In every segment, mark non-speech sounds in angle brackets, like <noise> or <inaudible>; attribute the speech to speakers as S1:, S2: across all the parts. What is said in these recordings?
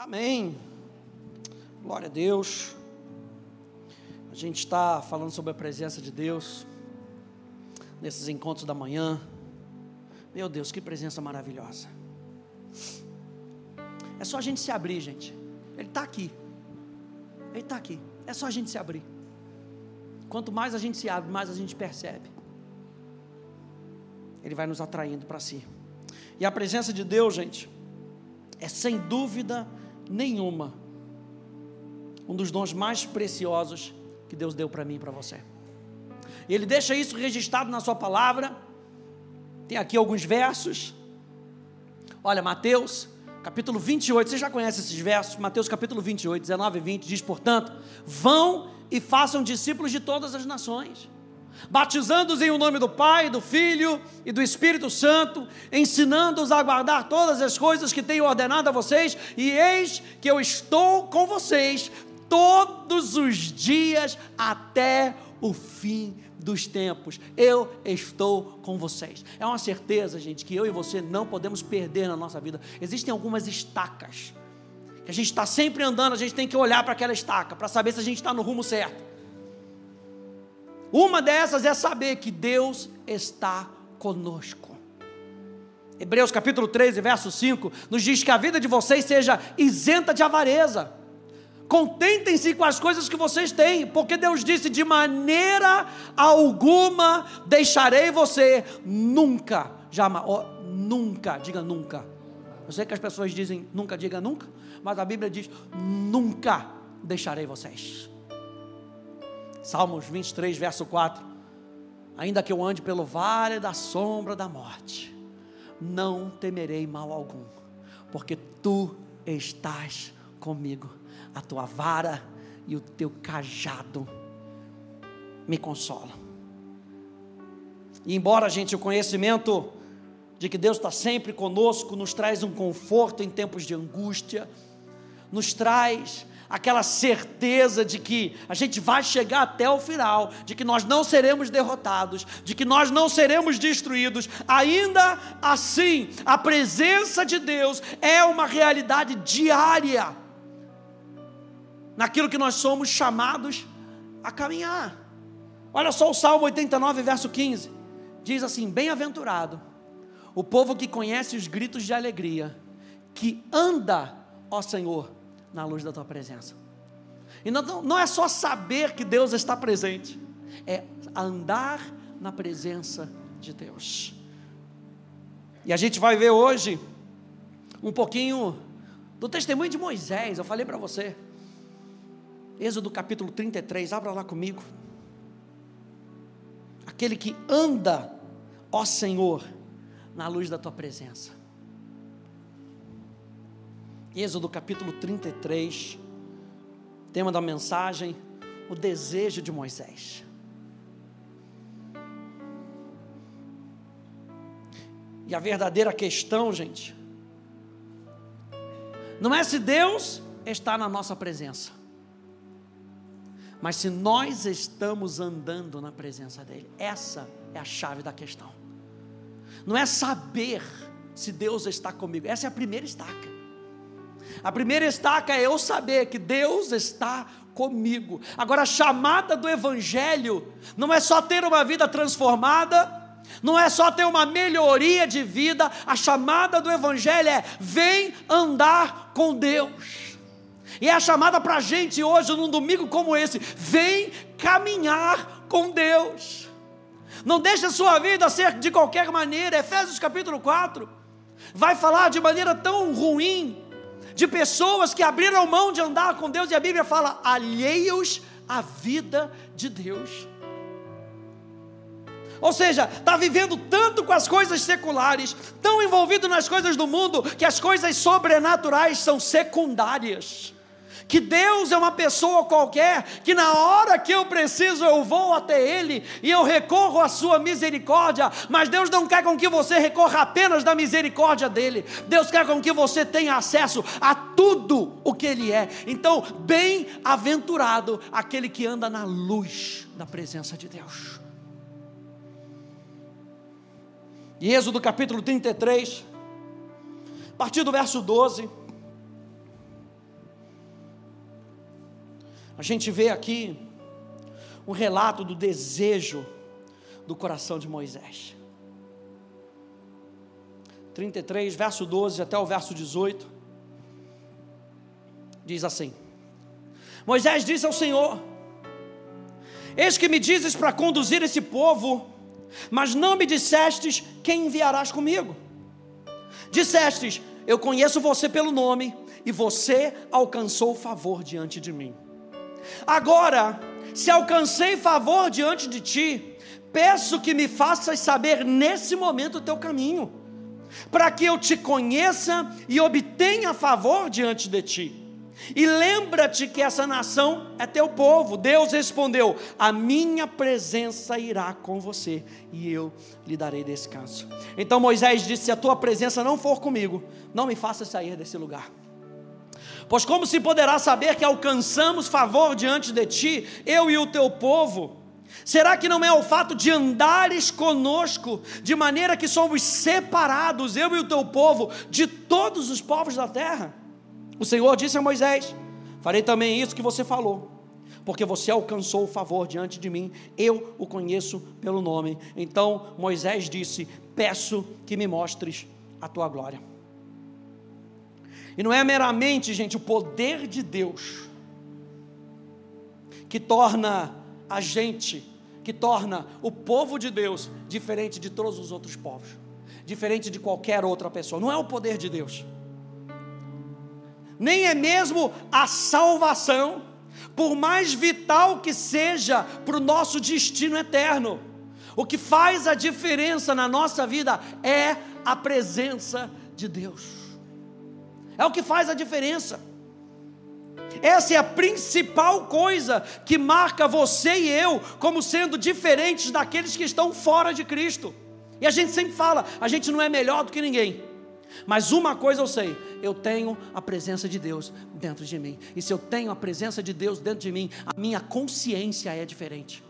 S1: Amém. Glória a Deus. A gente está falando sobre a presença de Deus nesses encontros da manhã. Meu Deus, que presença maravilhosa. É só a gente se abrir, gente. Ele está aqui. Ele está aqui. É só a gente se abrir. Quanto mais a gente se abre, mais a gente percebe. Ele vai nos atraindo para si. E a presença de Deus, gente, é sem dúvida nenhuma um dos dons mais preciosos que Deus deu para mim e para você. Ele deixa isso registrado na sua palavra. Tem aqui alguns versos. Olha, Mateus, capítulo 28, você já conhece esses versos? Mateus capítulo 28, 19 e 20 diz, portanto, vão e façam discípulos de todas as nações batizando-os em o nome do Pai, do Filho e do Espírito Santo, ensinando-os a guardar todas as coisas que tenho ordenado a vocês, e eis que eu estou com vocês todos os dias até o fim dos tempos. Eu estou com vocês. É uma certeza, gente, que eu e você não podemos perder na nossa vida. Existem algumas estacas que a gente está sempre andando, a gente tem que olhar para aquela estaca para saber se a gente está no rumo certo. Uma dessas é saber que Deus está conosco. Hebreus capítulo 13, verso 5, nos diz que a vida de vocês seja isenta de avareza. Contentem-se com as coisas que vocês têm, porque Deus disse: de maneira alguma deixarei você, nunca, jamais, oh, nunca, diga nunca. Eu sei que as pessoas dizem nunca, diga nunca, mas a Bíblia diz: nunca deixarei vocês. Salmos 23, verso 4. Ainda que eu ande pelo vale da sombra da morte, não temerei mal algum, porque tu estás comigo, a tua vara e o teu cajado me consolam. E embora, gente, o conhecimento de que Deus está sempre conosco nos traz um conforto em tempos de angústia, nos traz aquela certeza de que a gente vai chegar até o final, de que nós não seremos derrotados, de que nós não seremos destruídos, ainda assim, a presença de Deus é uma realidade diária naquilo que nós somos chamados a caminhar. Olha só o Salmo 89, verso 15. Diz assim: Bem-aventurado o povo que conhece os gritos de alegria, que anda, ó Senhor, na luz da tua presença. E não, não é só saber que Deus está presente, é andar na presença de Deus. E a gente vai ver hoje um pouquinho do testemunho de Moisés. Eu falei para você. Êxodo capítulo 33, abra lá comigo. Aquele que anda, ó Senhor, na luz da tua presença. Êxodo capítulo 33, tema da mensagem: o desejo de Moisés. E a verdadeira questão, gente, não é se Deus está na nossa presença, mas se nós estamos andando na presença dEle. Essa é a chave da questão. Não é saber se Deus está comigo, essa é a primeira estaca. A primeira estaca é eu saber que Deus está comigo. Agora, a chamada do Evangelho não é só ter uma vida transformada, não é só ter uma melhoria de vida, a chamada do Evangelho é: vem andar com Deus. E é a chamada para a gente hoje, num domingo como esse: vem caminhar com Deus. Não deixe a sua vida ser de qualquer maneira. Efésios capítulo 4 vai falar de maneira tão ruim de pessoas que abriram mão de andar com Deus, e a Bíblia fala, alheios à vida de Deus. Ou seja, está vivendo tanto com as coisas seculares, tão envolvido nas coisas do mundo, que as coisas sobrenaturais são secundárias que Deus é uma pessoa qualquer, que na hora que eu preciso eu vou até Ele e eu recorro à Sua misericórdia, mas Deus não quer com que você recorra apenas da misericórdia dEle, Deus quer com que você tenha acesso a tudo o que Ele é. Então, bem-aventurado aquele que anda na luz da presença de Deus. E Êxodo capítulo 33, a partir do verso 12. A gente vê aqui um relato do desejo do coração de Moisés. 33, verso 12 até o verso 18, diz assim: Moisés disse ao Senhor: Eis que me dizes para conduzir esse povo, mas não me dissestes quem enviarás comigo. Dissestes: Eu conheço você pelo nome, e você alcançou favor diante de mim. Agora, se alcancei favor diante de ti, peço que me faças saber nesse momento o teu caminho, para que eu te conheça e obtenha favor diante de ti. E lembra-te que essa nação é teu povo. Deus respondeu: A minha presença irá com você e eu lhe darei descanso. Então Moisés disse: Se a tua presença não for comigo, não me faça sair desse lugar. Pois como se poderá saber que alcançamos favor diante de ti, eu e o teu povo? Será que não é o fato de andares conosco, de maneira que somos separados, eu e o teu povo, de todos os povos da terra? O Senhor disse a Moisés: Farei também isso que você falou, porque você alcançou o favor diante de mim, eu o conheço pelo nome. Então Moisés disse: Peço que me mostres a tua glória. E não é meramente, gente, o poder de Deus que torna a gente, que torna o povo de Deus diferente de todos os outros povos, diferente de qualquer outra pessoa. Não é o poder de Deus, nem é mesmo a salvação, por mais vital que seja para o nosso destino eterno. O que faz a diferença na nossa vida é a presença de Deus é o que faz a diferença. Essa é a principal coisa que marca você e eu como sendo diferentes daqueles que estão fora de Cristo. E a gente sempre fala, a gente não é melhor do que ninguém. Mas uma coisa eu sei, eu tenho a presença de Deus dentro de mim. E se eu tenho a presença de Deus dentro de mim, a minha consciência é diferente.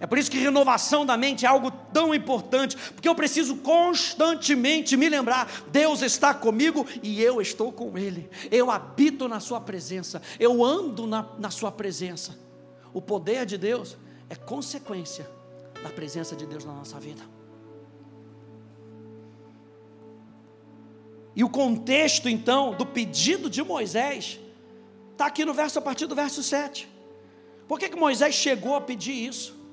S1: É por isso que renovação da mente é algo tão importante, porque eu preciso constantemente me lembrar: Deus está comigo e eu estou com Ele. Eu habito na Sua presença, eu ando na, na Sua presença. O poder de Deus é consequência da presença de Deus na nossa vida. E o contexto, então, do pedido de Moisés, está aqui no verso, a partir do verso 7. Por que, que Moisés chegou a pedir isso?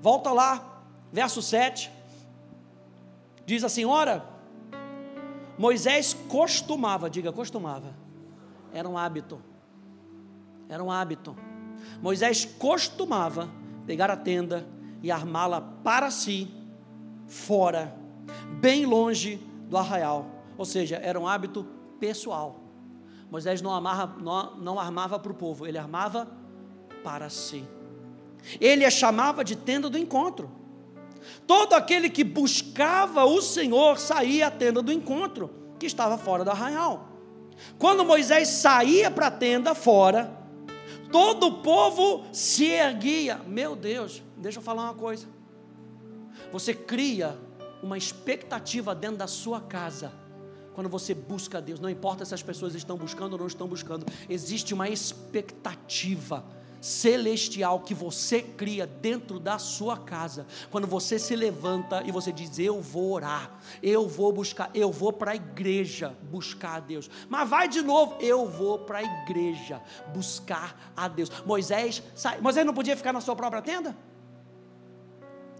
S1: Volta lá, verso 7. Diz assim: Ora, Moisés costumava, diga costumava, era um hábito, era um hábito. Moisés costumava pegar a tenda e armá-la para si, fora, bem longe do arraial, ou seja, era um hábito pessoal. Moisés não, amarra, não, não armava para o povo, ele armava para si. Ele a chamava de tenda do encontro. Todo aquele que buscava o Senhor saía à tenda do encontro, que estava fora do arraial. Quando Moisés saía para a tenda fora, todo o povo se erguia. Meu Deus, deixa eu falar uma coisa. Você cria uma expectativa dentro da sua casa quando você busca Deus, não importa se as pessoas estão buscando ou não estão buscando, existe uma expectativa celestial que você cria dentro da sua casa. Quando você se levanta e você diz: Eu vou orar, eu vou buscar, eu vou para a igreja buscar a Deus. Mas vai de novo, eu vou para a igreja buscar a Deus. Moisés, sai, Moisés não podia ficar na sua própria tenda?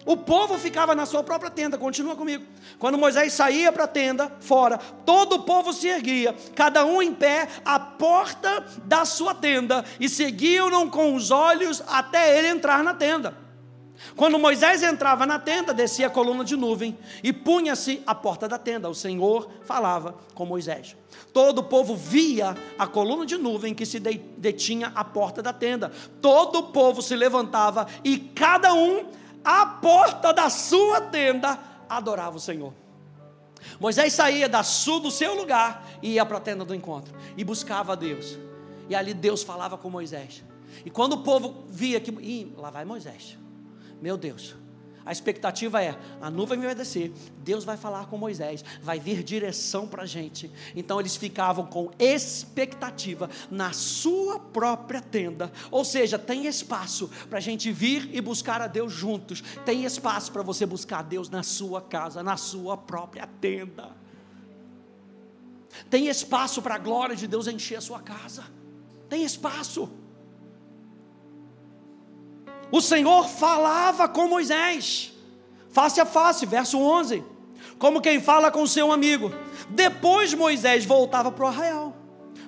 S1: O povo ficava na sua própria tenda, continua comigo. Quando Moisés saía para a tenda, fora, todo o povo se erguia, cada um em pé, à porta da sua tenda, e seguiam-no com os olhos até ele entrar na tenda. Quando Moisés entrava na tenda, descia a coluna de nuvem e punha-se à porta da tenda. O Senhor falava com Moisés. Todo o povo via a coluna de nuvem que se detinha à porta da tenda. Todo o povo se levantava e cada um à porta da sua tenda, adorava o Senhor. Moisés saía da sul do seu lugar e ia para a tenda do encontro e buscava a Deus. E ali Deus falava com Moisés. E quando o povo via que, Ih, lá vai Moisés, meu Deus, A expectativa é: a nuvem vai descer, Deus vai falar com Moisés, vai vir direção para a gente. Então eles ficavam com expectativa na sua própria tenda, ou seja, tem espaço para a gente vir e buscar a Deus juntos, tem espaço para você buscar a Deus na sua casa, na sua própria tenda. Tem espaço para a glória de Deus encher a sua casa, tem espaço o Senhor falava com Moisés, face a face, verso 11, como quem fala com seu amigo. Depois Moisés voltava para o arraial,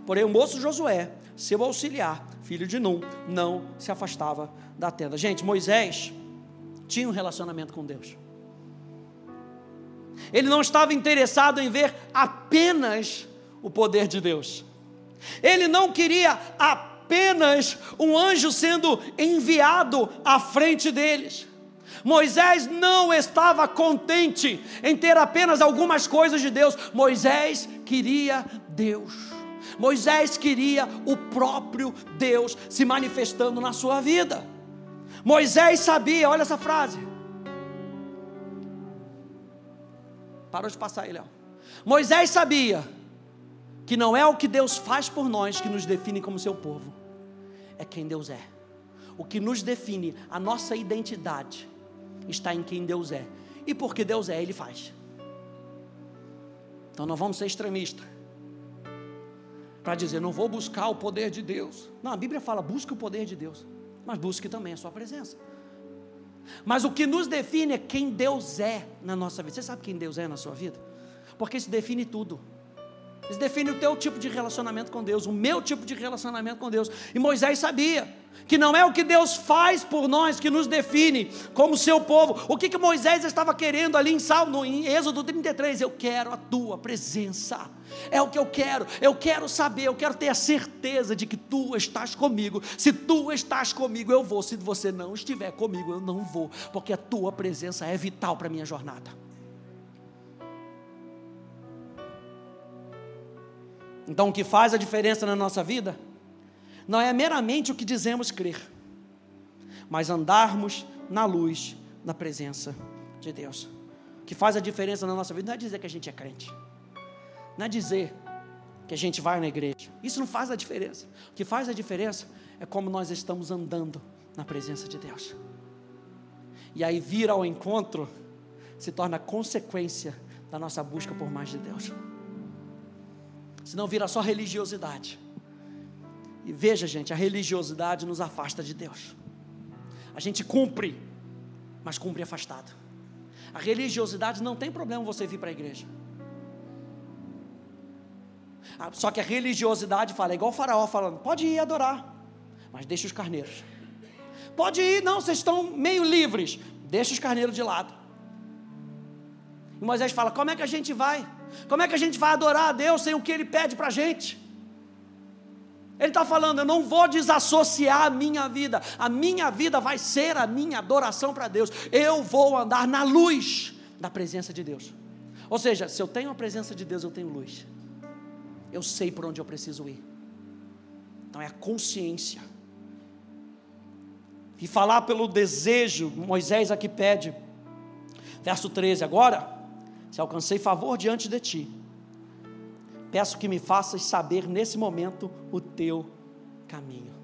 S1: porém o moço Josué, seu auxiliar, filho de Num, não se afastava da tenda. Gente, Moisés tinha um relacionamento com Deus. Ele não estava interessado em ver apenas o poder de Deus. Ele não queria apenas apenas um anjo sendo enviado à frente deles. Moisés não estava contente em ter apenas algumas coisas de Deus, Moisés queria Deus. Moisés queria o próprio Deus se manifestando na sua vida. Moisés sabia, olha essa frase. Parou de passar aí, Léo. Moisés sabia que não é o que Deus faz por nós que nos define como seu povo, é quem Deus é. O que nos define, a nossa identidade, está em quem Deus é. E porque Deus é, Ele faz. Então não vamos ser extremistas. Para dizer, não vou buscar o poder de Deus. Não, a Bíblia fala, busque o poder de Deus. Mas busque também a sua presença. Mas o que nos define é quem Deus é na nossa vida. Você sabe quem Deus é na sua vida? Porque isso define tudo. Define o teu tipo de relacionamento com Deus, o meu tipo de relacionamento com Deus. E Moisés sabia que não é o que Deus faz por nós que nos define como seu povo. O que, que Moisés estava querendo ali em Salmo, em Êxodo 33? Eu quero a tua presença. É o que eu quero. Eu quero saber, eu quero ter a certeza de que tu estás comigo. Se tu estás comigo, eu vou. Se você não estiver comigo, eu não vou, porque a tua presença é vital para a minha jornada. Então, o que faz a diferença na nossa vida não é meramente o que dizemos crer, mas andarmos na luz da presença de Deus. O que faz a diferença na nossa vida não é dizer que a gente é crente, não é dizer que a gente vai na igreja. Isso não faz a diferença. O que faz a diferença é como nós estamos andando na presença de Deus. E aí vir ao encontro se torna consequência da nossa busca por mais de Deus senão vira só religiosidade. E veja, gente, a religiosidade nos afasta de Deus. A gente cumpre, mas cumpre afastado. A religiosidade não tem problema você vir para a igreja. Ah, só que a religiosidade fala, é igual o faraó falando, pode ir adorar, mas deixa os carneiros. Pode ir, não, vocês estão meio livres, deixa os carneiros de lado. E Moisés fala: como é que a gente vai? Como é que a gente vai adorar a Deus sem o que Ele pede para a gente? Ele está falando, eu não vou desassociar a minha vida, a minha vida vai ser a minha adoração para Deus, eu vou andar na luz da presença de Deus. Ou seja, se eu tenho a presença de Deus, eu tenho luz, eu sei por onde eu preciso ir. Então é a consciência. E falar pelo desejo, Moisés aqui pede, verso 13: agora se alcancei favor diante de ti, peço que me faças saber nesse momento o teu caminho.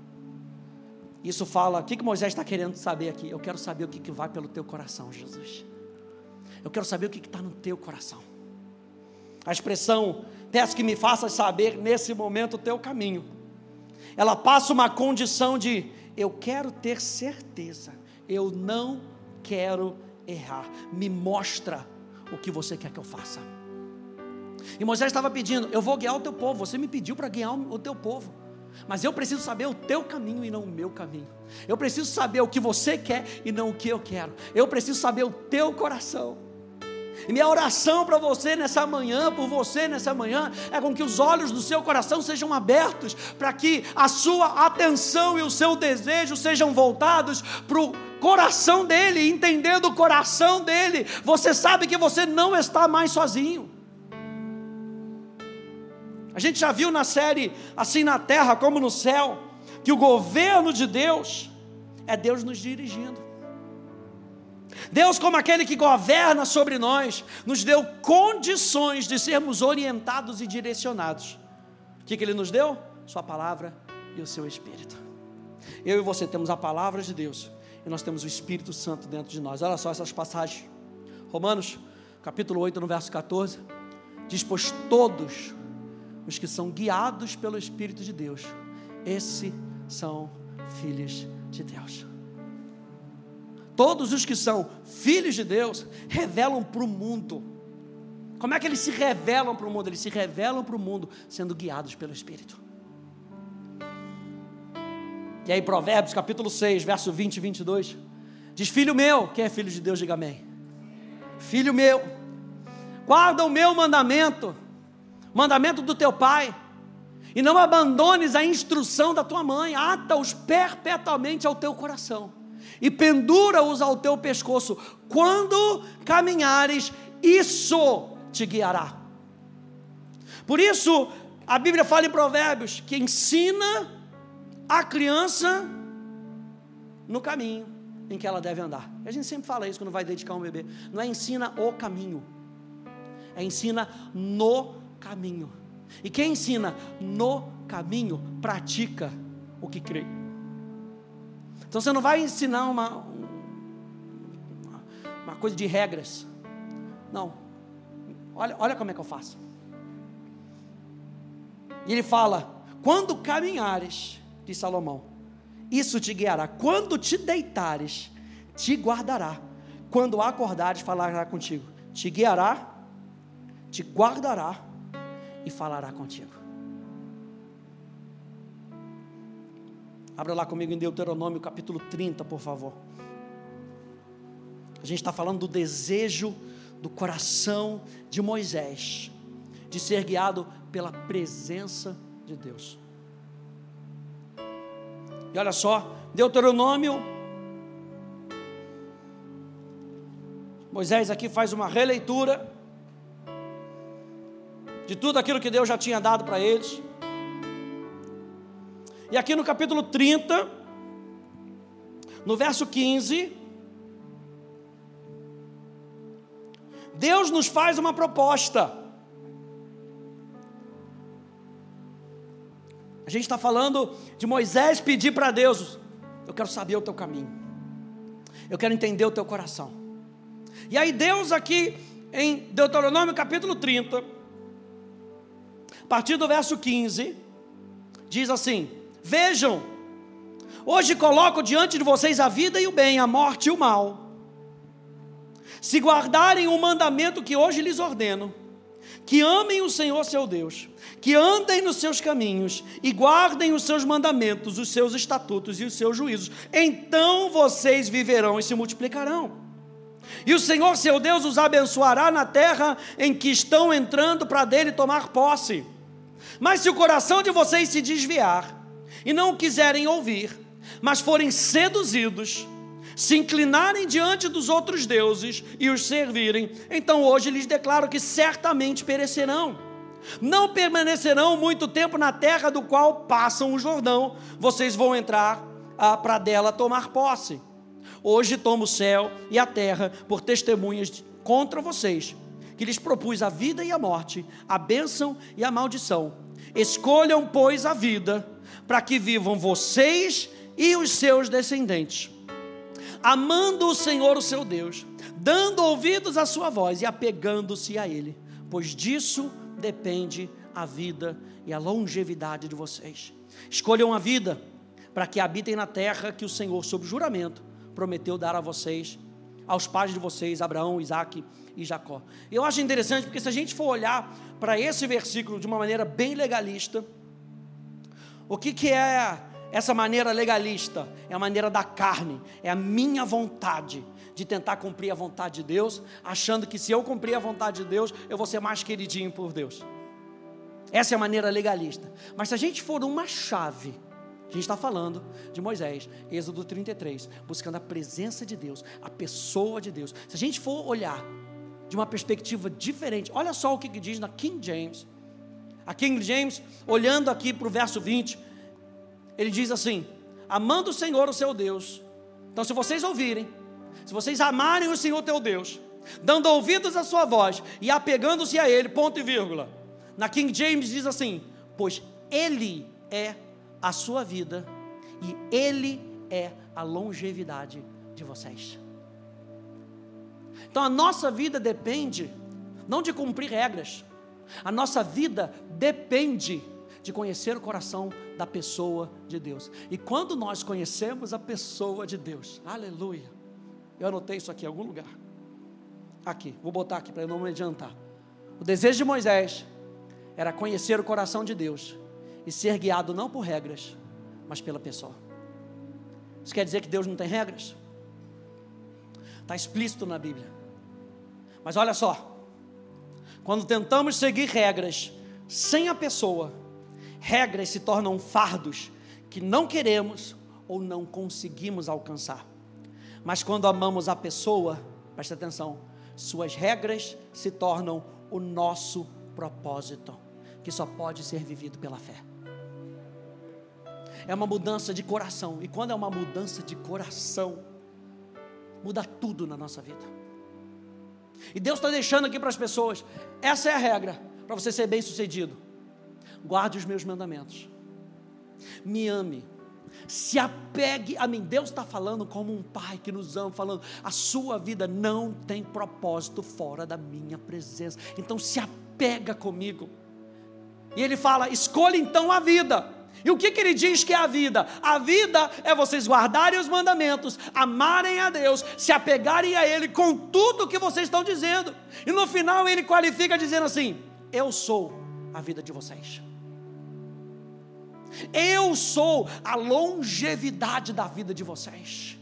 S1: Isso fala, o que, que Moisés está querendo saber aqui? Eu quero saber o que, que vai pelo teu coração, Jesus. Eu quero saber o que está no teu coração. A expressão, peço que me faças saber nesse momento o teu caminho. Ela passa uma condição de, eu quero ter certeza, eu não quero errar. Me mostra o que você quer que eu faça. E Moisés estava pedindo: Eu vou guiar o teu povo. Você me pediu para guiar o teu povo. Mas eu preciso saber o teu caminho e não o meu caminho. Eu preciso saber o que você quer e não o que eu quero. Eu preciso saber o teu coração. E minha oração para você nessa manhã, por você nessa manhã, é com que os olhos do seu coração sejam abertos, para que a sua atenção e o seu desejo sejam voltados para o coração dele, entendendo o coração dele, você sabe que você não está mais sozinho. A gente já viu na série Assim na Terra como no Céu, que o governo de Deus é Deus nos dirigindo. Deus, como aquele que governa sobre nós, nos deu condições de sermos orientados e direcionados. O que, que Ele nos deu? Sua palavra e o seu Espírito. Eu e você temos a palavra de Deus e nós temos o Espírito Santo dentro de nós. Olha só essas passagens. Romanos, capítulo 8, no verso 14, diz: Pois todos os que são guiados pelo Espírito de Deus, esses são filhos de Deus. Todos os que são filhos de Deus revelam para o mundo. Como é que eles se revelam para o mundo? Eles se revelam para o mundo sendo guiados pelo Espírito. E aí, Provérbios capítulo 6, verso 20 e 22, diz: Filho meu, quem é filho de Deus, diga amém. Filho meu, guarda o meu mandamento, mandamento do teu pai, e não abandones a instrução da tua mãe, ata-os perpetuamente ao teu coração e pendura-os ao teu pescoço. Quando caminhares, isso te guiará. Por isso, a Bíblia fala em Provérbios que ensina a criança no caminho em que ela deve andar. A gente sempre fala isso quando vai dedicar um bebê. Não é ensina o caminho, é ensina no caminho. E quem ensina no caminho, pratica o que crê. Então você não vai ensinar uma, uma coisa de regras. Não. Olha, olha como é que eu faço. E ele fala: quando caminhares, diz Salomão, isso te guiará. Quando te deitares, te guardará. Quando acordares, falará contigo. Te guiará, te guardará e falará contigo. Abra lá comigo em Deuteronômio capítulo 30, por favor. A gente está falando do desejo do coração de Moisés, de ser guiado pela presença de Deus. E olha só, Deuteronômio. Moisés aqui faz uma releitura de tudo aquilo que Deus já tinha dado para eles. E aqui no capítulo 30, no verso 15, Deus nos faz uma proposta. A gente está falando de Moisés pedir para Deus: Eu quero saber o teu caminho, eu quero entender o teu coração. E aí, Deus, aqui em Deuteronômio capítulo 30, a partir do verso 15, diz assim: Vejam, hoje coloco diante de vocês a vida e o bem, a morte e o mal. Se guardarem o mandamento que hoje lhes ordeno, que amem o Senhor seu Deus, que andem nos seus caminhos e guardem os seus mandamentos, os seus estatutos e os seus juízos, então vocês viverão e se multiplicarão. E o Senhor seu Deus os abençoará na terra em que estão entrando para dele tomar posse. Mas se o coração de vocês se desviar, e não quiserem ouvir, mas forem seduzidos, se inclinarem diante dos outros deuses e os servirem, então hoje lhes declaro que certamente perecerão. Não permanecerão muito tempo na terra do qual passam o Jordão, vocês vão entrar ah, para dela tomar posse. Hoje tomo o céu e a terra por testemunhas contra vocês, que lhes propus a vida e a morte, a bênção e a maldição. Escolham, pois, a vida para que vivam vocês e os seus descendentes, amando o Senhor, o seu Deus, dando ouvidos à sua voz e apegando-se a Ele, pois disso depende a vida e a longevidade de vocês. Escolham a vida para que habitem na terra que o Senhor, sob juramento, prometeu dar a vocês, aos pais de vocês, Abraão, Isaac e Jacó. Eu acho interessante porque se a gente for olhar para esse versículo de uma maneira bem legalista, o que, que é essa maneira legalista? É a maneira da carne, é a minha vontade de tentar cumprir a vontade de Deus, achando que se eu cumprir a vontade de Deus, eu vou ser mais queridinho por Deus. Essa é a maneira legalista. Mas se a gente for uma chave, a gente está falando de Moisés, Êxodo 33, buscando a presença de Deus, a pessoa de Deus. Se a gente for olhar de uma perspectiva diferente, olha só o que diz na King James, a King James, olhando aqui para o verso 20, ele diz assim: Amando o Senhor, o seu Deus. Então, se vocês ouvirem, se vocês amarem o Senhor teu Deus, dando ouvidos à sua voz e apegando-se a Ele, ponto e vírgula. Na King James diz assim: Pois Ele é a sua vida e Ele é a longevidade de vocês. Então a nossa vida depende não de cumprir regras, a nossa vida depende de conhecer o coração da pessoa de Deus. E quando nós conhecemos a pessoa de Deus, aleluia. Eu anotei isso aqui em algum lugar. Aqui, vou botar aqui para não me adiantar. O desejo de Moisés era conhecer o coração de Deus e ser guiado não por regras, mas pela pessoa. Isso quer dizer que Deus não tem regras? Está explícito na Bíblia. Mas olha só, quando tentamos seguir regras sem a pessoa, regras se tornam fardos que não queremos ou não conseguimos alcançar. Mas quando amamos a pessoa, preste atenção, suas regras se tornam o nosso propósito, que só pode ser vivido pela fé. É uma mudança de coração, e quando é uma mudança de coração, muda tudo na nossa vida. E Deus está deixando aqui para as pessoas: essa é a regra para você ser bem sucedido guarde os meus mandamentos, me ame, se apegue a mim. Deus está falando como um pai que nos ama, falando: a sua vida não tem propósito fora da minha presença, então se apega comigo. E ele fala: escolha então a vida. E o que, que ele diz que é a vida? A vida é vocês guardarem os mandamentos, amarem a Deus, se apegarem a Ele com tudo o que vocês estão dizendo. E no final ele qualifica dizendo assim: Eu sou a vida de vocês. Eu sou a longevidade da vida de vocês.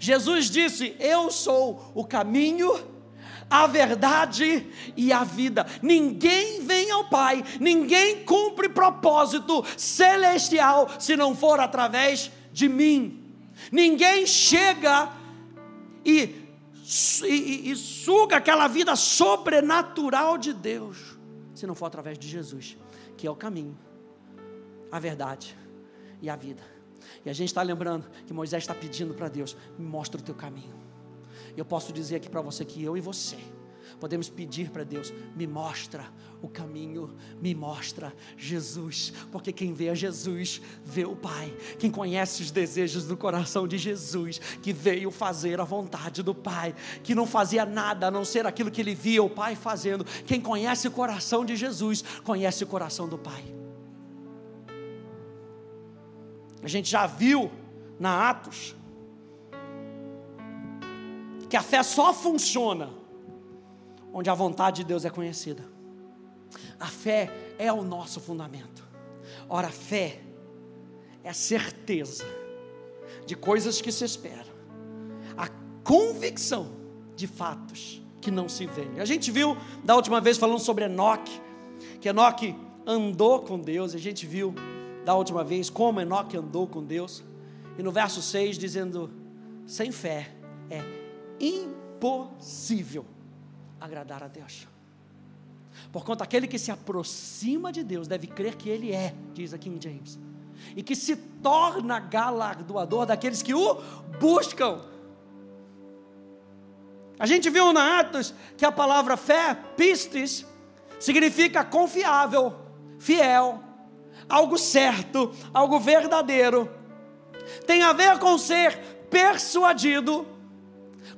S1: Jesus disse: Eu sou o caminho, a verdade e a vida. Ninguém vem ao Pai, ninguém cumpre propósito celestial se não for através de mim. Ninguém chega e, e, e suga aquela vida sobrenatural de Deus se não for através de Jesus, que é o caminho a verdade e a vida. E a gente está lembrando que Moisés está pedindo para Deus: me mostra o teu caminho. Eu posso dizer aqui para você que eu e você podemos pedir para Deus: me mostra o caminho, me mostra Jesus, porque quem vê a Jesus vê o Pai. Quem conhece os desejos do coração de Jesus, que veio fazer a vontade do Pai, que não fazia nada a não ser aquilo que ele via o Pai fazendo. Quem conhece o coração de Jesus, conhece o coração do Pai. A gente já viu na Atos que a fé só funciona onde a vontade de Deus é conhecida. A fé é o nosso fundamento. Ora, a fé é a certeza de coisas que se esperam, a convicção de fatos que não se veem. A gente viu da última vez falando sobre Enoque, que Enoque andou com Deus, a gente viu da última vez, como Enoque andou com Deus. E no verso 6 dizendo: sem fé é impossível agradar a Deus. Porquanto aquele que se aproxima de Deus deve crer que Ele é, diz aqui em James, e que se torna galardoador daqueles que o buscam. A gente viu na Atos que a palavra fé, pistes, significa confiável, fiel, algo certo, algo verdadeiro. Tem a ver com ser persuadido,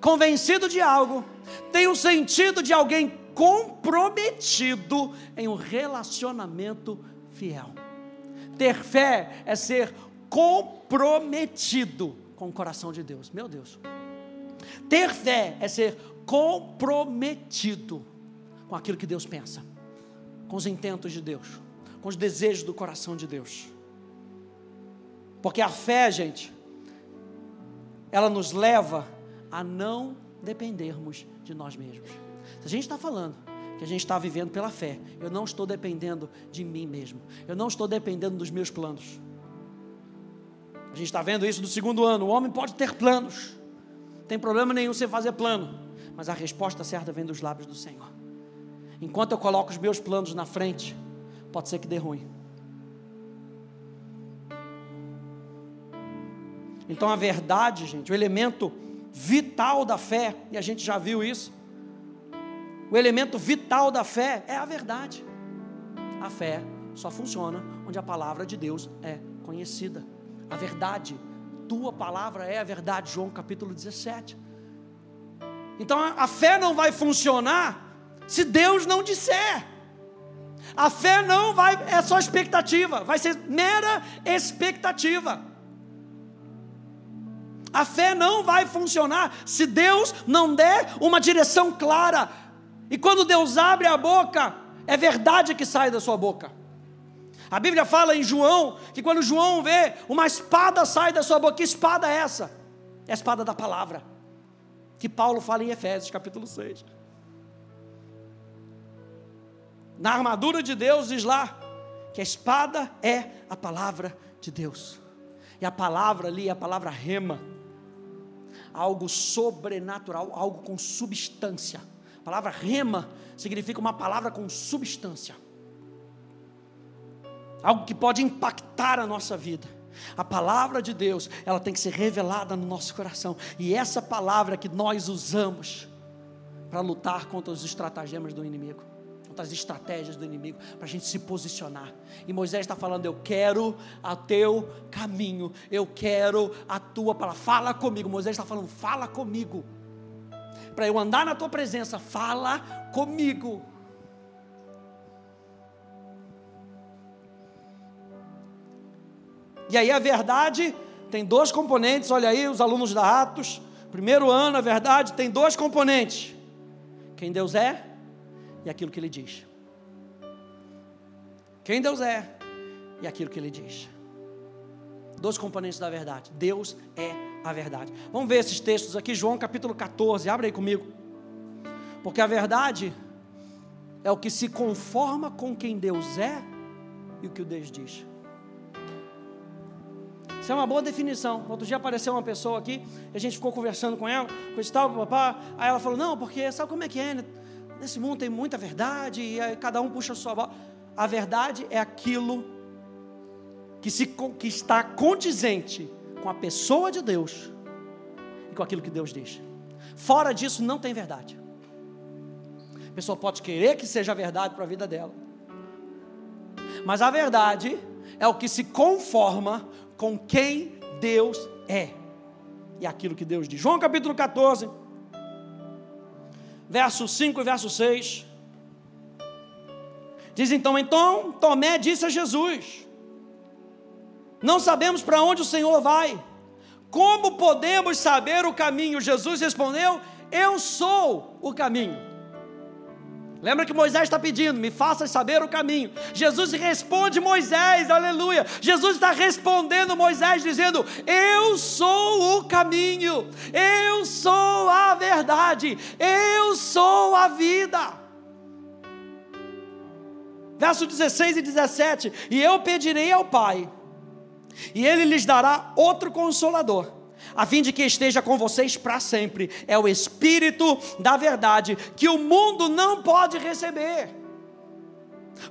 S1: convencido de algo, tem o sentido de alguém comprometido em um relacionamento fiel. Ter fé é ser comprometido com o coração de Deus. Meu Deus. Ter fé é ser comprometido com aquilo que Deus pensa, com os intentos de Deus com os desejos do coração de Deus. Porque a fé, gente, ela nos leva a não dependermos de nós mesmos. Se a gente está falando que a gente está vivendo pela fé, eu não estou dependendo de mim mesmo, eu não estou dependendo dos meus planos. A gente está vendo isso no segundo ano. O homem pode ter planos, não tem problema nenhum você fazer plano, mas a resposta certa vem dos lábios do Senhor. Enquanto eu coloco os meus planos na frente, pode ser que dê ruim. Então a verdade, gente, o elemento vital da fé, e a gente já viu isso. O elemento vital da fé é a verdade. A fé só funciona onde a palavra de Deus é conhecida. A verdade, tua palavra é a verdade, João capítulo 17. Então a fé não vai funcionar se Deus não disser. A fé não vai, é só expectativa, vai ser mera expectativa. A fé não vai funcionar se Deus não der uma direção clara. E quando Deus abre a boca, é verdade que sai da sua boca. A Bíblia fala em João que quando João vê uma espada sai da sua boca, que espada é essa? É a espada da palavra. Que Paulo fala em Efésios capítulo 6. Na armadura de Deus diz lá que a espada é a palavra de Deus. E a palavra ali é a palavra rema. Algo sobrenatural, algo com substância. A palavra rema significa uma palavra com substância. Algo que pode impactar a nossa vida. A palavra de Deus, ela tem que ser revelada no nosso coração. E essa palavra que nós usamos para lutar contra os estratagemas do inimigo, contra as estratégias do inimigo, para a gente se posicionar. E Moisés está falando: Eu quero a teu caminho, eu quero a tua palavra. Fala comigo. Moisés está falando: Fala comigo para eu andar na tua presença, fala comigo. E aí a verdade tem dois componentes, olha aí os alunos da Atos, primeiro ano, a verdade tem dois componentes: quem Deus é e aquilo que Ele diz. Quem Deus é e aquilo que Ele diz. Dois componentes da verdade: Deus é a verdade. Vamos ver esses textos aqui, João capítulo 14, abre aí comigo. Porque a verdade é o que se conforma com quem Deus é e o que o Deus diz. Isso é uma boa definição. Outro dia apareceu uma pessoa aqui, a gente ficou conversando com ela, com esse tal, papá. Aí ela falou: Não, porque sabe como é que é? Né? Nesse mundo tem muita verdade e cada um puxa a sua. A verdade é aquilo que, se, que está condizente com a pessoa de Deus e com aquilo que Deus diz. Fora disso, não tem verdade. A pessoa pode querer que seja verdade para a vida dela, mas a verdade é o que se conforma com quem Deus é e aquilo que Deus diz. João capítulo 14, verso 5 e verso 6. Diz então: Então Tomé disse a Jesus: não sabemos para onde o Senhor vai. Como podemos saber o caminho? Jesus respondeu: Eu sou o caminho. Lembra que Moisés está pedindo, me faça saber o caminho. Jesus responde Moisés, aleluia. Jesus está respondendo Moisés, dizendo: Eu sou o caminho, eu sou a verdade, eu sou a vida. Verso 16 e 17: E eu pedirei ao Pai e ele lhes dará outro consolador, a fim de que esteja com vocês para sempre. É o Espírito da verdade, que o mundo não pode receber,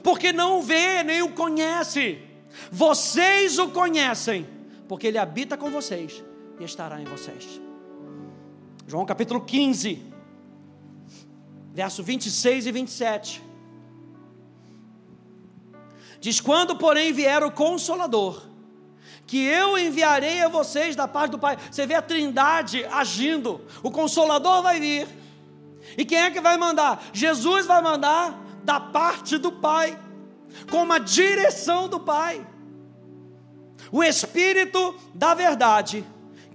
S1: porque não o vê nem o conhece. Vocês o conhecem, porque ele habita com vocês e estará em vocês. João capítulo 15, verso 26 e 27. Diz: Quando, porém, vier o Consolador, que eu enviarei a vocês da parte do Pai. Você vê a Trindade agindo. O Consolador vai vir. E quem é que vai mandar? Jesus vai mandar da parte do Pai, com uma direção do Pai. O Espírito da verdade,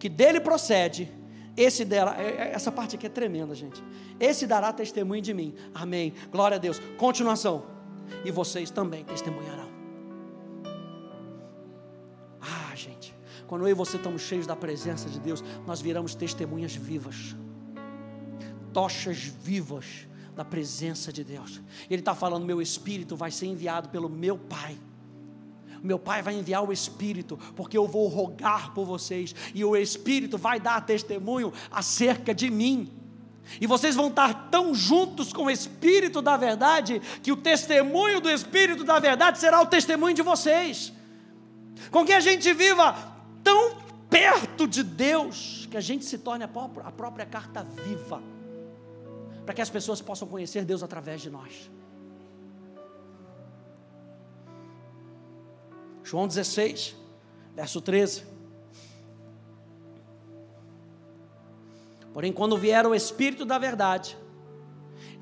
S1: que dele procede, esse dela, é, é, essa parte aqui é tremenda, gente. Esse dará testemunho de mim. Amém. Glória a Deus. Continuação. E vocês também testemunharão. Quando eu e você estamos cheios da presença de Deus, nós viramos testemunhas vivas, tochas vivas da presença de Deus. Ele está falando: meu espírito vai ser enviado pelo meu Pai. Meu Pai vai enviar o Espírito, porque eu vou rogar por vocês, e o Espírito vai dar testemunho acerca de mim. E vocês vão estar tão juntos com o Espírito da verdade, que o testemunho do Espírito da verdade será o testemunho de vocês. Com que a gente viva tão perto de Deus, que a gente se torne a própria, a própria carta viva, para que as pessoas possam conhecer Deus através de nós. João 16, verso 13. Porém, quando vier o Espírito da Verdade,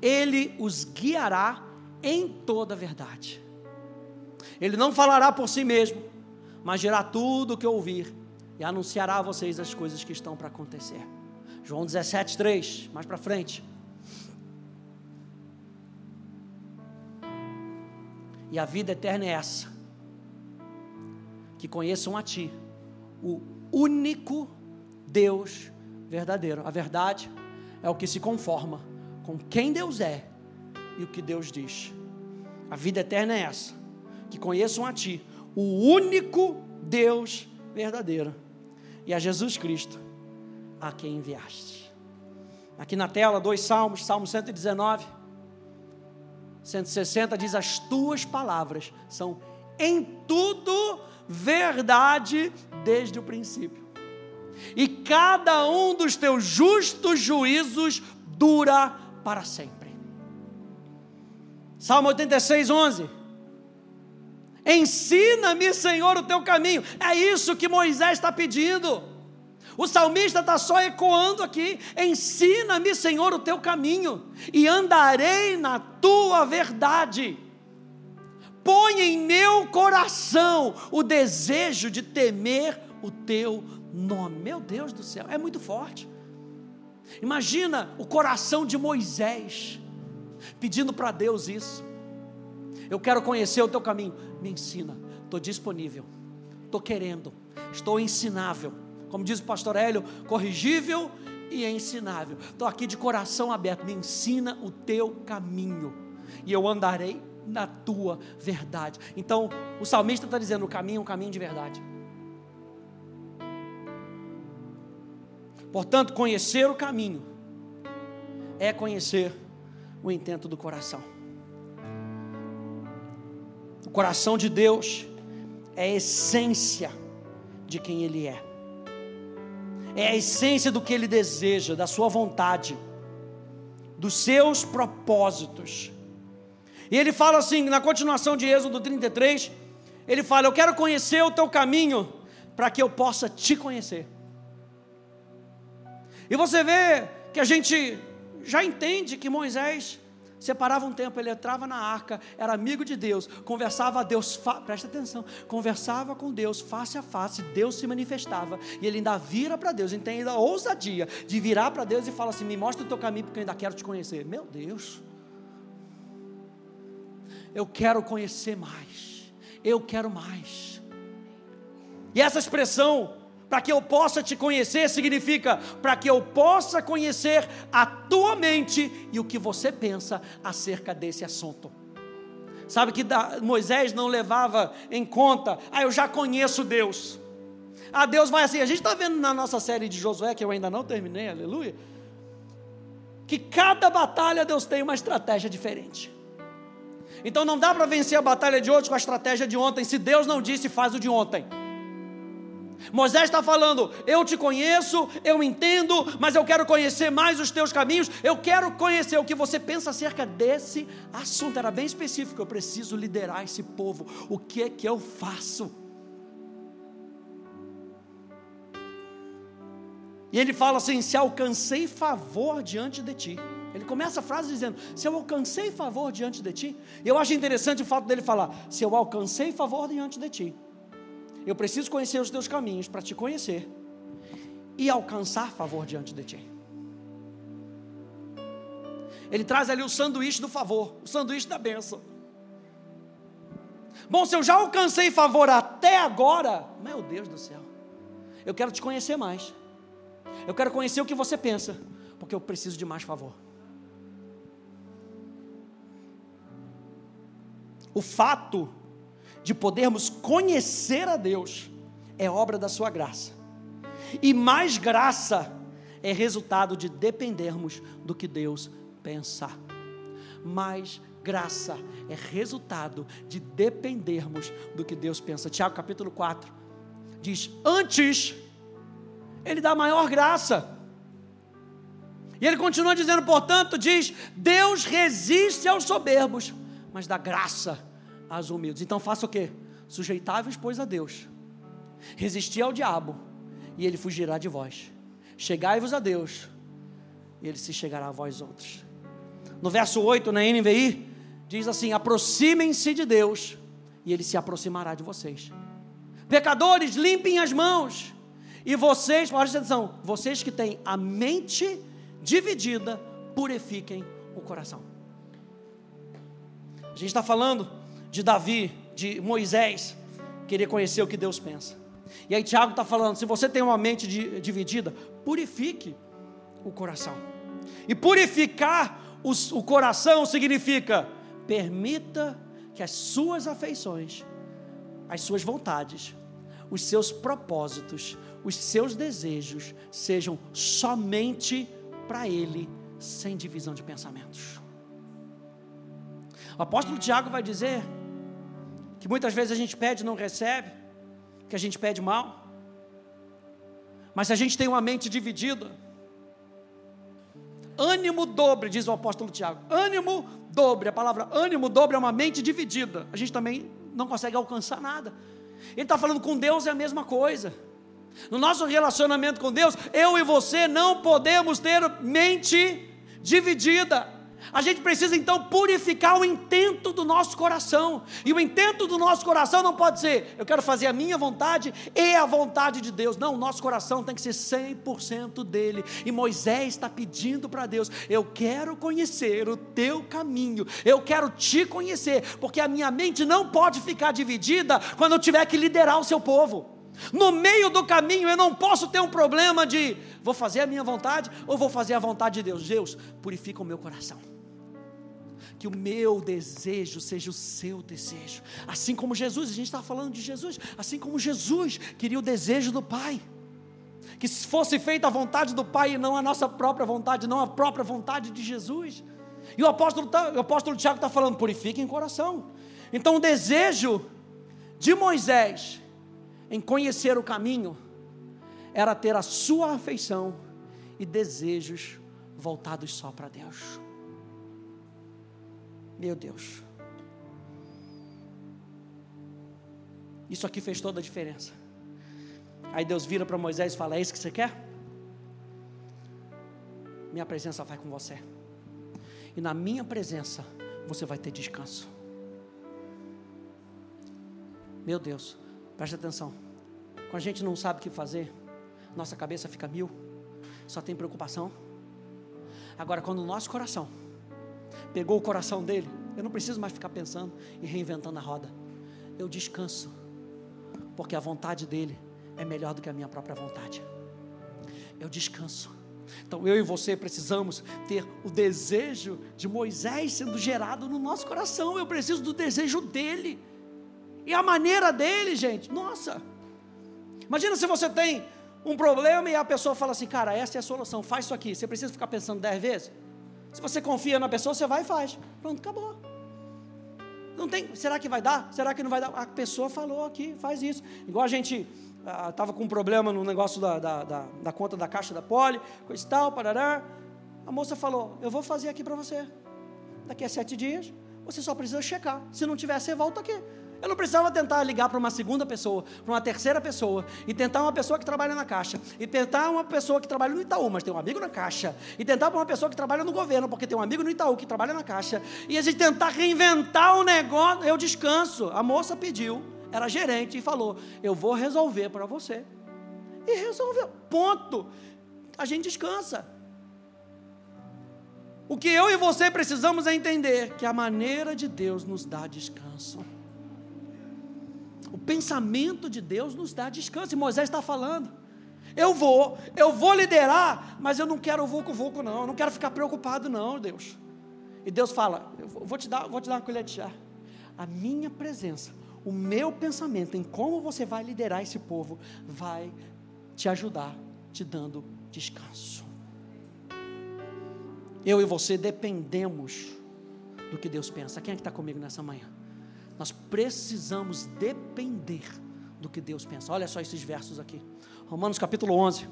S1: ele os guiará em toda a verdade. Ele não falará por si mesmo, mas dirá tudo o que ouvir e anunciará a vocês as coisas que estão para acontecer. João 17, 3, mais para frente. E a vida eterna é essa: que conheçam a Ti, o único Deus verdadeiro. A verdade é o que se conforma com quem Deus é e o que Deus diz. A vida eterna é essa: que conheçam a Ti, o único Deus verdadeiro, e a Jesus Cristo, a quem enviaste. Aqui na tela, dois salmos, Salmo 119, 160 diz: As tuas palavras são em tudo verdade desde o princípio e cada um dos teus justos juízos dura para sempre. Salmo 86, 11. Ensina-me, Senhor, o teu caminho. É isso que Moisés está pedindo. O salmista está só ecoando aqui: ensina-me, Senhor, o teu caminho, e andarei na tua verdade. Põe em meu coração o desejo de temer o teu nome. Meu Deus do céu, é muito forte. Imagina o coração de Moisés pedindo para Deus isso. Eu quero conhecer o teu caminho. Me ensina. Estou disponível. Estou querendo. Estou ensinável. Como diz o pastor Hélio, corrigível e ensinável. Estou aqui de coração aberto. Me ensina o teu caminho. E eu andarei na tua verdade. Então, o salmista está dizendo: o caminho é um caminho de verdade. Portanto, conhecer o caminho é conhecer o intento do coração. Coração de Deus é a essência de quem Ele é, é a essência do que Ele deseja, da Sua vontade, dos seus propósitos. E ele fala assim, na continuação de Êxodo 33, ele fala: Eu quero conhecer o teu caminho, para que eu possa te conhecer. E você vê que a gente já entende que Moisés separava um tempo, ele entrava na arca, era amigo de Deus, conversava a Deus, presta atenção, conversava com Deus face a face, Deus se manifestava, e ele ainda vira para Deus, então ainda a ousadia de virar para Deus e fala assim: me mostra o teu caminho, porque eu ainda quero te conhecer. Meu Deus, eu quero conhecer mais, eu quero mais. E essa expressão, para que eu possa te conhecer, significa para que eu possa conhecer a tua mente e o que você pensa acerca desse assunto. Sabe que Moisés não levava em conta, ah, eu já conheço Deus. Ah, Deus vai assim. A gente está vendo na nossa série de Josué, que eu ainda não terminei, aleluia, que cada batalha Deus tem uma estratégia diferente. Então não dá para vencer a batalha de hoje com a estratégia de ontem, se Deus não disse, faz o de ontem. Moisés está falando: Eu te conheço, eu entendo, mas eu quero conhecer mais os teus caminhos, eu quero conhecer o que você pensa acerca desse assunto. Era bem específico: eu preciso liderar esse povo. O que é que eu faço? E ele fala assim: Se alcancei favor diante de ti. Ele começa a frase dizendo: Se eu alcancei favor diante de ti. Eu acho interessante o fato dele falar: Se eu alcancei favor diante de ti. Eu preciso conhecer os teus caminhos para te conhecer e alcançar favor diante de ti. Ele traz ali o sanduíche do favor, o sanduíche da bênção. Bom, se eu já alcancei favor até agora, meu Deus do céu, eu quero te conhecer mais. Eu quero conhecer o que você pensa, porque eu preciso de mais favor. O fato de podermos conhecer a Deus é obra da Sua graça. E mais graça é resultado de dependermos do que Deus pensa. Mais graça é resultado de dependermos do que Deus pensa. Tiago capítulo 4 diz: Antes Ele dá maior graça. E ele continua dizendo, portanto, diz: Deus resiste aos soberbos, mas dá graça aos humildes. Então faça o quê? Sujeitáveis, pois, a Deus. Resistir ao diabo, e ele fugirá de vós. Chegai-vos a Deus, e ele se chegará a vós outros. No verso 8, na NVI, diz assim: aproximem-se de Deus, e ele se aproximará de vocês. Pecadores, limpem as mãos. E vocês, preste atenção, vocês que têm a mente dividida, purifiquem o coração. A gente está falando de Davi, de Moisés, querer conhecer o que Deus pensa. E aí Tiago está falando: se você tem uma mente dividida, purifique o coração. E purificar os, o coração significa permita que as suas afeições, as suas vontades, os seus propósitos, os seus desejos sejam somente para Ele, sem divisão de pensamentos. O apóstolo Tiago vai dizer que muitas vezes a gente pede e não recebe, que a gente pede mal, mas se a gente tem uma mente dividida, ânimo dobre, diz o apóstolo Tiago, ânimo dobre, a palavra ânimo dobre é uma mente dividida, a gente também não consegue alcançar nada. Ele está falando com Deus é a mesma coisa. No nosso relacionamento com Deus, eu e você não podemos ter mente dividida. A gente precisa então purificar o intento do nosso coração. E o intento do nosso coração não pode ser, eu quero fazer a minha vontade e a vontade de Deus. Não, o nosso coração tem que ser 100% dele. E Moisés está pedindo para Deus: eu quero conhecer o teu caminho, eu quero te conhecer, porque a minha mente não pode ficar dividida quando eu tiver que liderar o seu povo. No meio do caminho eu não posso ter um problema de vou fazer a minha vontade ou vou fazer a vontade de Deus. Deus, purifica o meu coração. Que o meu desejo seja o seu desejo. Assim como Jesus, a gente está falando de Jesus, assim como Jesus queria o desejo do Pai. Que fosse feita a vontade do Pai e não a nossa própria vontade, não a própria vontade de Jesus. E o apóstolo, tá, o apóstolo Tiago está falando: purifiquem o coração. Então o desejo de Moisés em conhecer o caminho era ter a sua afeição e desejos voltados só para Deus. Meu Deus. Isso aqui fez toda a diferença. Aí Deus vira para Moisés e fala: É isso que você quer? Minha presença vai com você. E na minha presença você vai ter descanso. Meu Deus, preste atenção. Quando a gente não sabe o que fazer, nossa cabeça fica mil, só tem preocupação. Agora, quando o nosso coração pegou o coração dele, eu não preciso mais ficar pensando e reinventando a roda. Eu descanso, porque a vontade dele é melhor do que a minha própria vontade. Eu descanso. Então eu e você precisamos ter o desejo de Moisés sendo gerado no nosso coração. Eu preciso do desejo dele. E a maneira dele, gente, nossa, Imagina se você tem um problema e a pessoa fala assim, cara, essa é a solução, faz isso aqui. Você precisa ficar pensando dez vezes? Se você confia na pessoa, você vai e faz. Pronto, acabou. Não tem, será que vai dar? Será que não vai dar? A pessoa falou aqui, faz isso. Igual a gente estava ah, com um problema no negócio da, da, da, da, conta da caixa da Poli, coisa e tal, parará. A moça falou, eu vou fazer aqui para você. Daqui a sete dias, você só precisa checar. Se não tiver, você volta aqui. Eu não precisava tentar ligar para uma segunda pessoa, para uma terceira pessoa, e tentar uma pessoa que trabalha na Caixa, e tentar uma pessoa que trabalha no Itaú, mas tem um amigo na Caixa, e tentar para uma pessoa que trabalha no governo, porque tem um amigo no Itaú que trabalha na Caixa, e a gente tentar reinventar o negócio. Eu descanso. A moça pediu, era gerente, e falou: Eu vou resolver para você. E resolveu. Ponto. A gente descansa. O que eu e você precisamos é entender que a maneira de Deus nos dá descanso. O pensamento de Deus nos dá descanso. E Moisés está falando. Eu vou, eu vou liderar, mas eu não quero vulco vulco não, eu não quero ficar preocupado não, Deus. E Deus fala, eu vou te dar, vou te dar uma colher de chá. A minha presença, o meu pensamento em como você vai liderar esse povo vai te ajudar, te dando descanso. Eu e você dependemos do que Deus pensa. Quem é que está comigo nessa manhã? Nós precisamos depender do que Deus pensa. Olha só esses versos aqui. Romanos capítulo 11.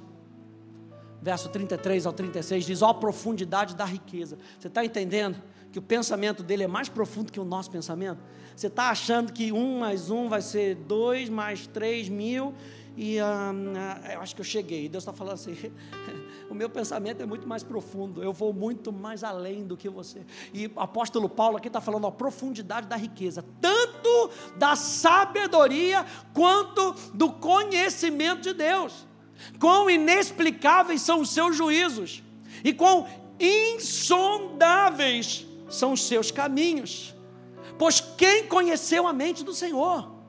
S1: verso 33 ao 36, diz: Ó a profundidade da riqueza. Você está entendendo que o pensamento dele é mais profundo que o nosso pensamento? Você está achando que um mais um vai ser dois mais três mil e hum, eu acho que eu cheguei. Deus está falando assim: <laughs> o meu pensamento é muito mais profundo, eu vou muito mais além do que você. E o apóstolo Paulo aqui está falando a profundidade da riqueza, tanto da sabedoria quanto do conhecimento de Deus. Quão inexplicáveis são os seus juízos, e quão insondáveis são os seus caminhos. Pois quem conheceu a mente do Senhor?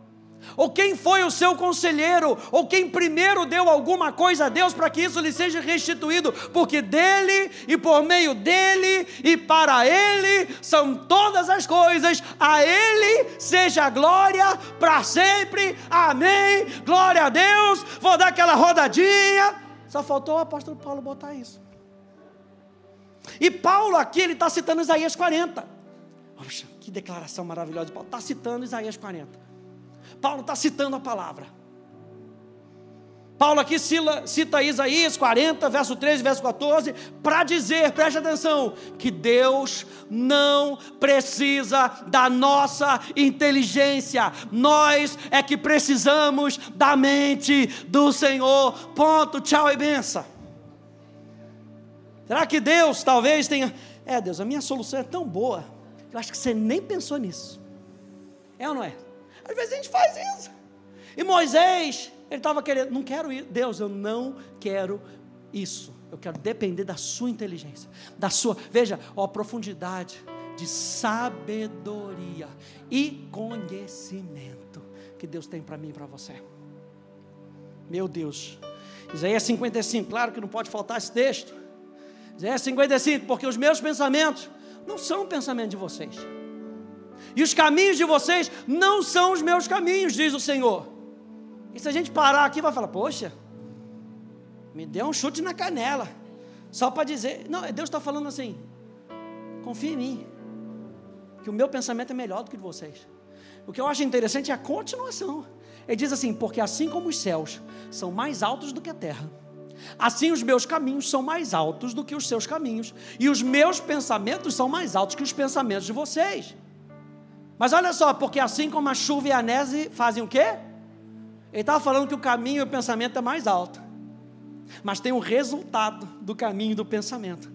S1: Ou quem foi o seu conselheiro? Ou quem primeiro deu alguma coisa a Deus para que isso lhe seja restituído? Porque dele e por meio dele e para ele são todas as coisas, a ele seja glória para sempre. Amém. Glória a Deus. Vou dar aquela rodadinha. Só faltou o apóstolo Paulo botar isso. E Paulo aqui, ele está citando Isaías 40. Poxa, que declaração maravilhosa. Paulo está citando Isaías 40. Paulo está citando a palavra. Paulo aqui cita Isaías 40, verso 13, verso 14, para dizer, preste atenção, que Deus não precisa da nossa inteligência, nós é que precisamos da mente do Senhor. Ponto, tchau e benção. Será que Deus talvez tenha. É, Deus, a minha solução é tão boa eu acho que você nem pensou nisso. É ou não é? Às vezes a gente faz isso. E Moisés, ele estava querendo, não quero ir. Deus, eu não quero isso. Eu quero depender da sua inteligência, da sua, veja, ó, profundidade de sabedoria e conhecimento que Deus tem para mim e para você. Meu Deus. Isaías 55, claro que não pode faltar esse texto. Isaías 55, porque os meus pensamentos não são o pensamento de vocês. E os caminhos de vocês não são os meus caminhos, diz o Senhor. E se a gente parar aqui, vai falar: Poxa, me deu um chute na canela. Só para dizer. Não, Deus está falando assim: Confia em mim. Que o meu pensamento é melhor do que o de vocês. O que eu acho interessante é a continuação. Ele diz assim: Porque assim como os céus são mais altos do que a terra Assim os meus caminhos são mais altos do que os seus caminhos, e os meus pensamentos são mais altos que os pensamentos de vocês. Mas olha só, porque assim como a chuva e a neve fazem o quê? Ele estava falando que o caminho e o pensamento é mais alto. Mas tem um resultado do caminho do pensamento.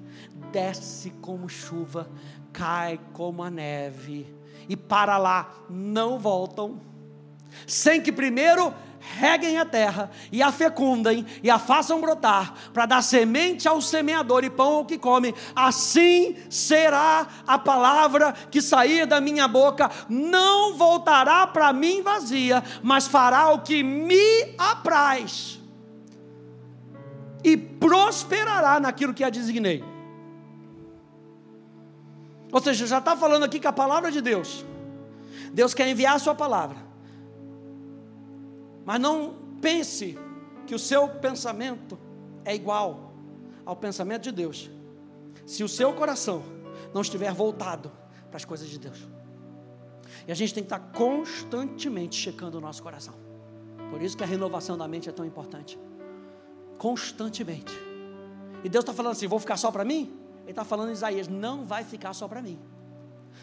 S1: Desce como chuva, cai como a neve, e para lá não voltam, sem que primeiro reguem a terra e a fecundem e a façam brotar, para dar semente ao semeador e pão ao que come, assim será a palavra que sair da minha boca, não voltará para mim vazia, mas fará o que me apraz. E prosperará naquilo que a designei. Ou seja, já está falando aqui que a palavra de Deus, Deus quer enviar a sua palavra mas não pense que o seu pensamento é igual ao pensamento de Deus, se o seu coração não estiver voltado para as coisas de Deus. E a gente tem que estar constantemente checando o nosso coração. Por isso que a renovação da mente é tão importante. Constantemente. E Deus está falando assim: vou ficar só para mim? Ele está falando em Isaías: não vai ficar só para mim.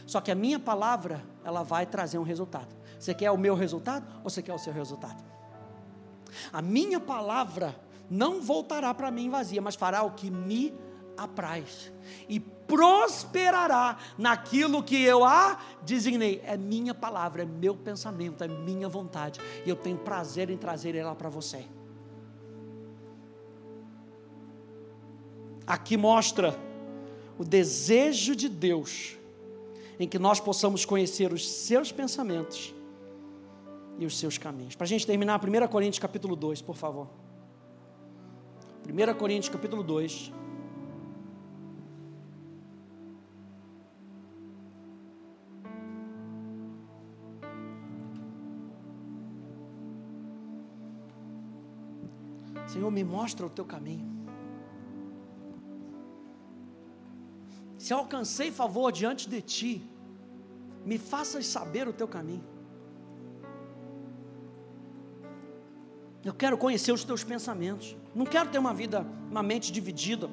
S1: Só que a minha palavra, ela vai trazer um resultado. Você quer o meu resultado ou você quer o seu resultado? A minha palavra não voltará para mim vazia, mas fará o que me apraz e prosperará naquilo que eu a designei. É minha palavra, é meu pensamento, é minha vontade, e eu tenho prazer em trazer ela para você. Aqui mostra o desejo de Deus em que nós possamos conhecer os seus pensamentos e os seus caminhos. Para a gente terminar, 1 Coríntios capítulo 2, por favor. 1 Coríntios capítulo 2. Senhor, me mostra o teu caminho. Se alcancei favor diante de ti, me faças saber o teu caminho. Eu quero conhecer os teus pensamentos. Não quero ter uma vida, uma mente dividida.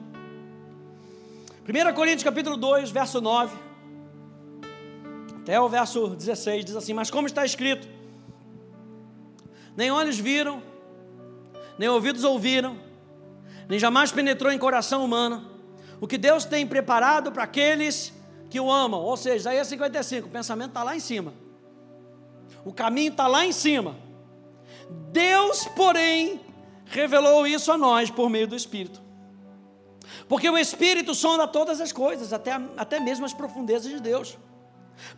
S1: 1 Coríntios capítulo 2, verso 9. Até o verso 16 diz assim: Mas como está escrito, nem olhos viram, nem ouvidos ouviram, nem jamais penetrou em coração humano o que Deus tem preparado para aqueles que o amam. Ou seja, Isaías 55, o pensamento está lá em cima, o caminho está lá em cima. Deus, porém, revelou isso a nós por meio do Espírito. Porque o Espírito sonda todas as coisas, até, até mesmo as profundezas de Deus.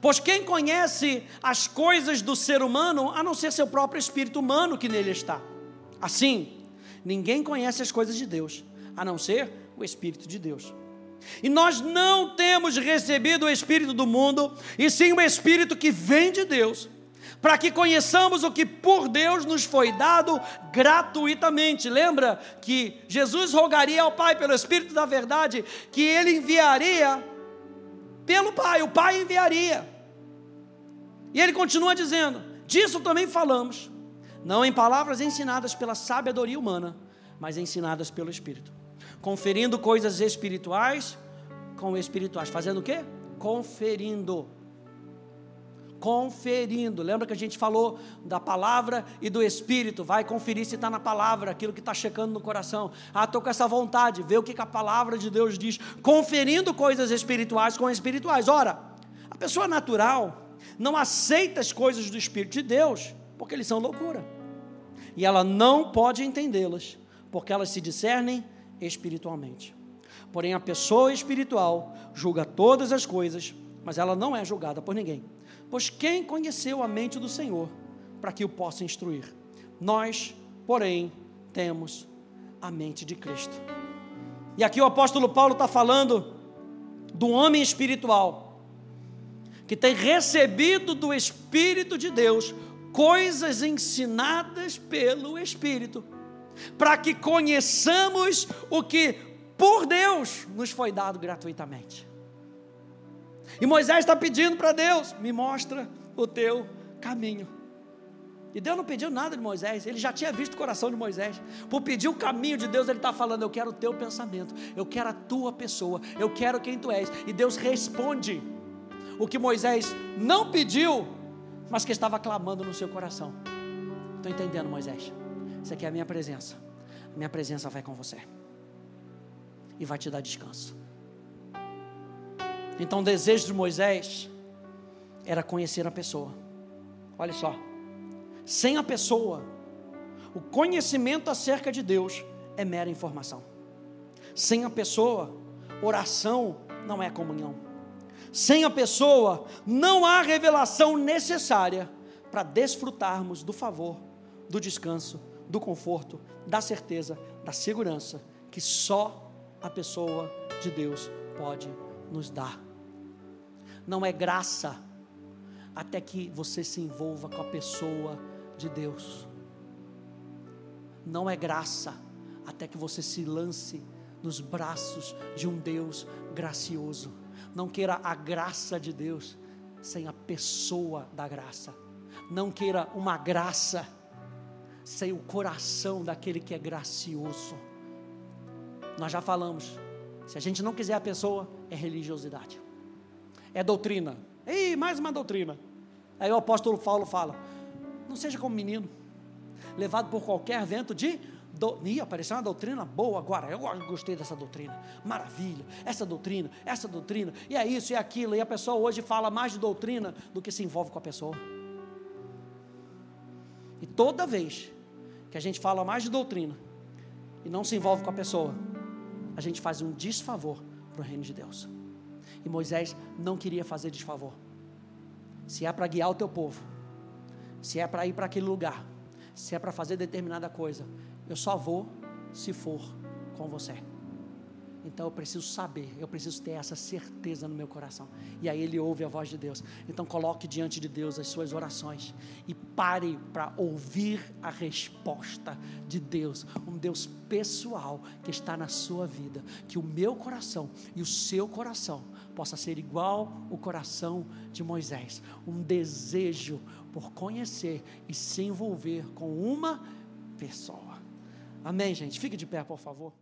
S1: Pois quem conhece as coisas do ser humano, a não ser seu próprio espírito humano que nele está? Assim, ninguém conhece as coisas de Deus, a não ser o Espírito de Deus. E nós não temos recebido o Espírito do mundo, e sim o Espírito que vem de Deus, para que conheçamos o que por Deus nos foi dado gratuitamente. Lembra que Jesus rogaria ao Pai pelo Espírito da Verdade que ele enviaria pelo Pai, o Pai enviaria. E ele continua dizendo: Disso também falamos, não em palavras ensinadas pela sabedoria humana, mas ensinadas pelo Espírito, conferindo coisas espirituais com espirituais, fazendo o quê? Conferindo conferindo. Lembra que a gente falou da palavra e do Espírito? Vai conferir se está na palavra, aquilo que está checando no coração. Ah, estou com essa vontade, ver o que, que a palavra de Deus diz. Conferindo coisas espirituais com espirituais. Ora, a pessoa natural não aceita as coisas do Espírito de Deus, porque eles são loucura. E ela não pode entendê-las, porque elas se discernem espiritualmente. Porém, a pessoa espiritual julga todas as coisas, mas ela não é julgada por ninguém. Pois quem conheceu a mente do Senhor para que o possa instruir? Nós, porém, temos a mente de Cristo. E aqui o apóstolo Paulo está falando do homem espiritual, que tem recebido do Espírito de Deus coisas ensinadas pelo Espírito, para que conheçamos o que por Deus nos foi dado gratuitamente. E Moisés está pedindo para Deus: me mostra o teu caminho. E Deus não pediu nada de Moisés, ele já tinha visto o coração de Moisés. Por pedir o caminho de Deus, ele está falando: Eu quero o teu pensamento, eu quero a tua pessoa, eu quero quem tu és. E Deus responde o que Moisés não pediu, mas que estava clamando no seu coração. Estou entendendo, Moisés? Isso aqui é a minha presença. A minha presença vai com você e vai te dar descanso. Então o desejo de Moisés era conhecer a pessoa. Olha só, sem a pessoa, o conhecimento acerca de Deus é mera informação. Sem a pessoa, oração não é comunhão. Sem a pessoa, não há revelação necessária para desfrutarmos do favor, do descanso, do conforto, da certeza, da segurança que só a pessoa de Deus pode nos dá. Não é graça até que você se envolva com a pessoa de Deus. Não é graça até que você se lance nos braços de um Deus gracioso. Não queira a graça de Deus sem a pessoa da graça. Não queira uma graça sem o coração daquele que é gracioso. Nós já falamos, se a gente não quiser a pessoa, é religiosidade. É doutrina. Ei, mais uma doutrina. Aí o apóstolo Paulo fala: não seja como menino, levado por qualquer vento de. Do... Ih, apareceu uma doutrina boa agora. Eu gostei dessa doutrina. Maravilha. Essa doutrina, essa doutrina. E é isso e é aquilo. E a pessoa hoje fala mais de doutrina do que se envolve com a pessoa. E toda vez que a gente fala mais de doutrina e não se envolve com a pessoa, a gente faz um desfavor para o reino de Deus. E Moisés não queria fazer desfavor. Se é para guiar o teu povo, se é para ir para aquele lugar, se é para fazer determinada coisa, eu só vou se for com você. Então eu preciso saber, eu preciso ter essa certeza no meu coração. E aí ele ouve a voz de Deus. Então coloque diante de Deus as suas orações e pare para ouvir a resposta de Deus, um Deus pessoal que está na sua vida, que o meu coração e o seu coração possa ser igual o coração de Moisés, um desejo por conhecer e se envolver com uma pessoa. Amém, gente? Fique de pé, por favor.